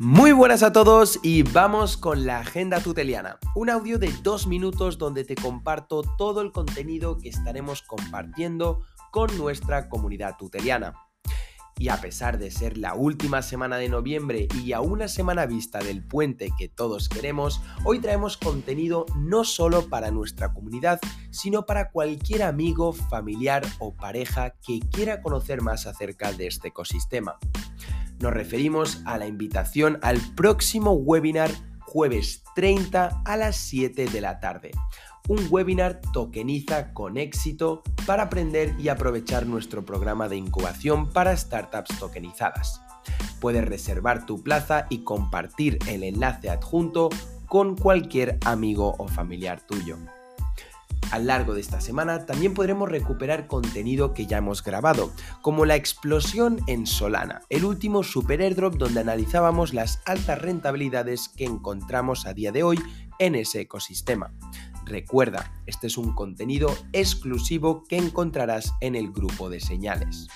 Muy buenas a todos y vamos con la Agenda Tuteliana, un audio de dos minutos donde te comparto todo el contenido que estaremos compartiendo con nuestra comunidad tuteliana. Y a pesar de ser la última semana de noviembre y a una semana vista del puente que todos queremos, hoy traemos contenido no solo para nuestra comunidad, sino para cualquier amigo, familiar o pareja que quiera conocer más acerca de este ecosistema nos referimos a la invitación al próximo webinar jueves 30 a las 7 de la tarde. Un webinar tokeniza con éxito para aprender y aprovechar nuestro programa de incubación para startups tokenizadas. Puedes reservar tu plaza y compartir el enlace adjunto con cualquier amigo o familiar tuyo. A lo largo de esta semana también podremos recuperar contenido que ya hemos grabado, como la explosión en Solana, el último super airdrop donde analizábamos las altas rentabilidades que encontramos a día de hoy en ese ecosistema. Recuerda, este es un contenido exclusivo que encontrarás en el grupo de señales.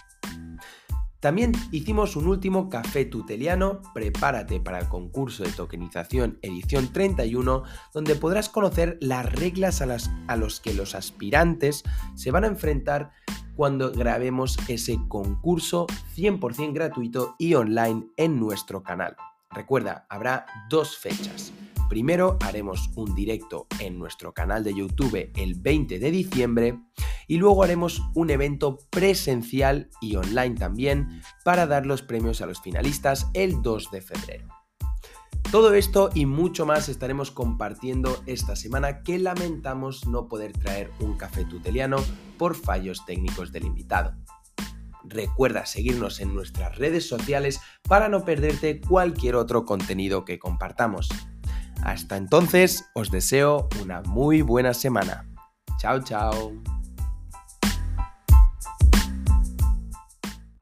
También hicimos un último café tuteliano, prepárate para el concurso de tokenización edición 31, donde podrás conocer las reglas a, las, a los que los aspirantes se van a enfrentar cuando grabemos ese concurso 100% gratuito y online en nuestro canal. Recuerda, habrá dos fechas. Primero haremos un directo en nuestro canal de YouTube el 20 de diciembre y luego haremos un evento presencial y online también para dar los premios a los finalistas el 2 de febrero. Todo esto y mucho más estaremos compartiendo esta semana que lamentamos no poder traer un café tuteliano por fallos técnicos del invitado. Recuerda seguirnos en nuestras redes sociales para no perderte cualquier otro contenido que compartamos. Hasta entonces, os deseo una muy buena semana. Chao, chao.